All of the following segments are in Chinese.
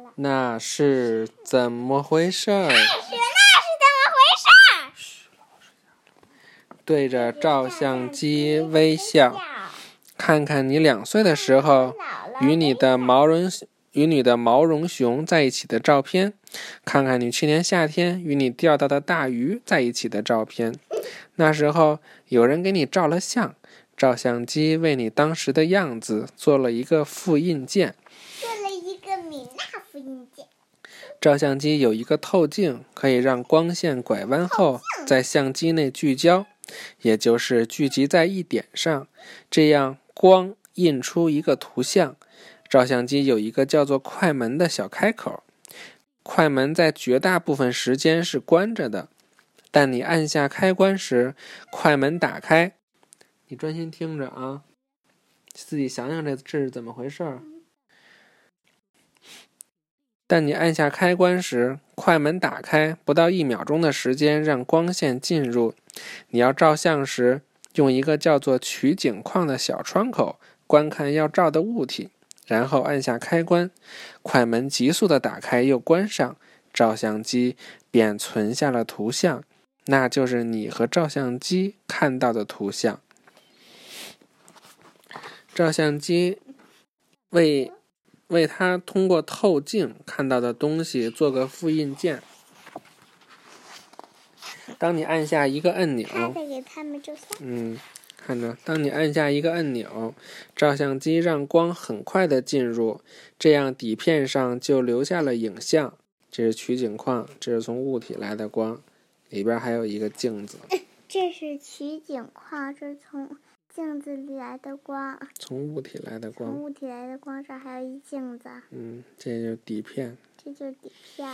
了。那是怎么回事儿？那是怎么回事？对着照相机微笑，看看你两岁的时候与你的毛绒与你的毛绒熊在一起的照片，看看你去年夏天与你钓到的大鱼在一起的照片。那时候有人给你照了相，照相机为你当时的样子做了一个复印件。照相机有一个透镜，可以让光线拐弯后在相机内聚焦，也就是聚集在一点上，这样光印出一个图像。照相机有一个叫做快门的小开口，快门在绝大部分时间是关着的，但你按下开关时，快门打开。你专心听着啊，自己想想这这是怎么回事儿。但你按下开关时，快门打开不到一秒钟的时间，让光线进入。你要照相时，用一个叫做取景框的小窗口观看要照的物体。然后按下开关，快门急速的打开又关上，照相机便存下了图像，那就是你和照相机看到的图像。照相机为为它通过透镜看到的东西做个复印件。当你按下一个按钮，嗯。看着，当你按下一个按钮，照相机让光很快的进入，这样底片上就留下了影像。这是取景框，这是从物体来的光，里边还有一个镜子。这是取景框，这是从镜子里来的光。从物体来的光。从物体来的光，这还有一镜子。嗯，这就是底片。这就是底片。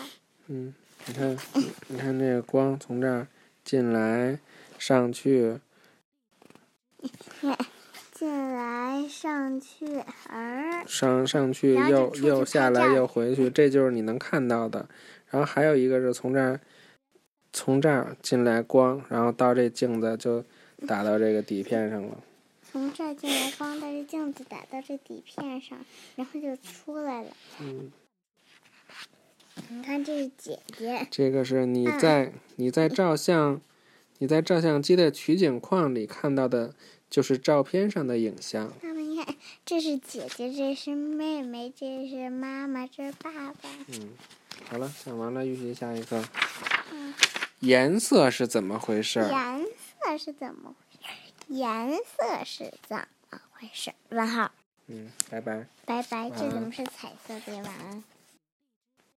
嗯，你看，你看这个光从这儿进来，上去。进来上去，而上上去又又下来又回去，这就是你能看到的。然后还有一个是从这儿从这儿进来光，然后到这镜子就打到这个底片上了。从这儿进来光，到这镜子打到这底片上，然后就出来了。嗯。你看，这是姐姐。这个是你在你在照相。你在照相机的取景框里看到的，就是照片上的影像。妈妈，你看，这是姐姐，这是妹妹，这是妈妈，这是爸爸。嗯，好了，讲完了，预习下一个。嗯。颜色是怎么回事？颜色是怎么回事？颜色是怎么回事？问号。嗯，拜拜。拜拜。这怎么是彩色的？晚安。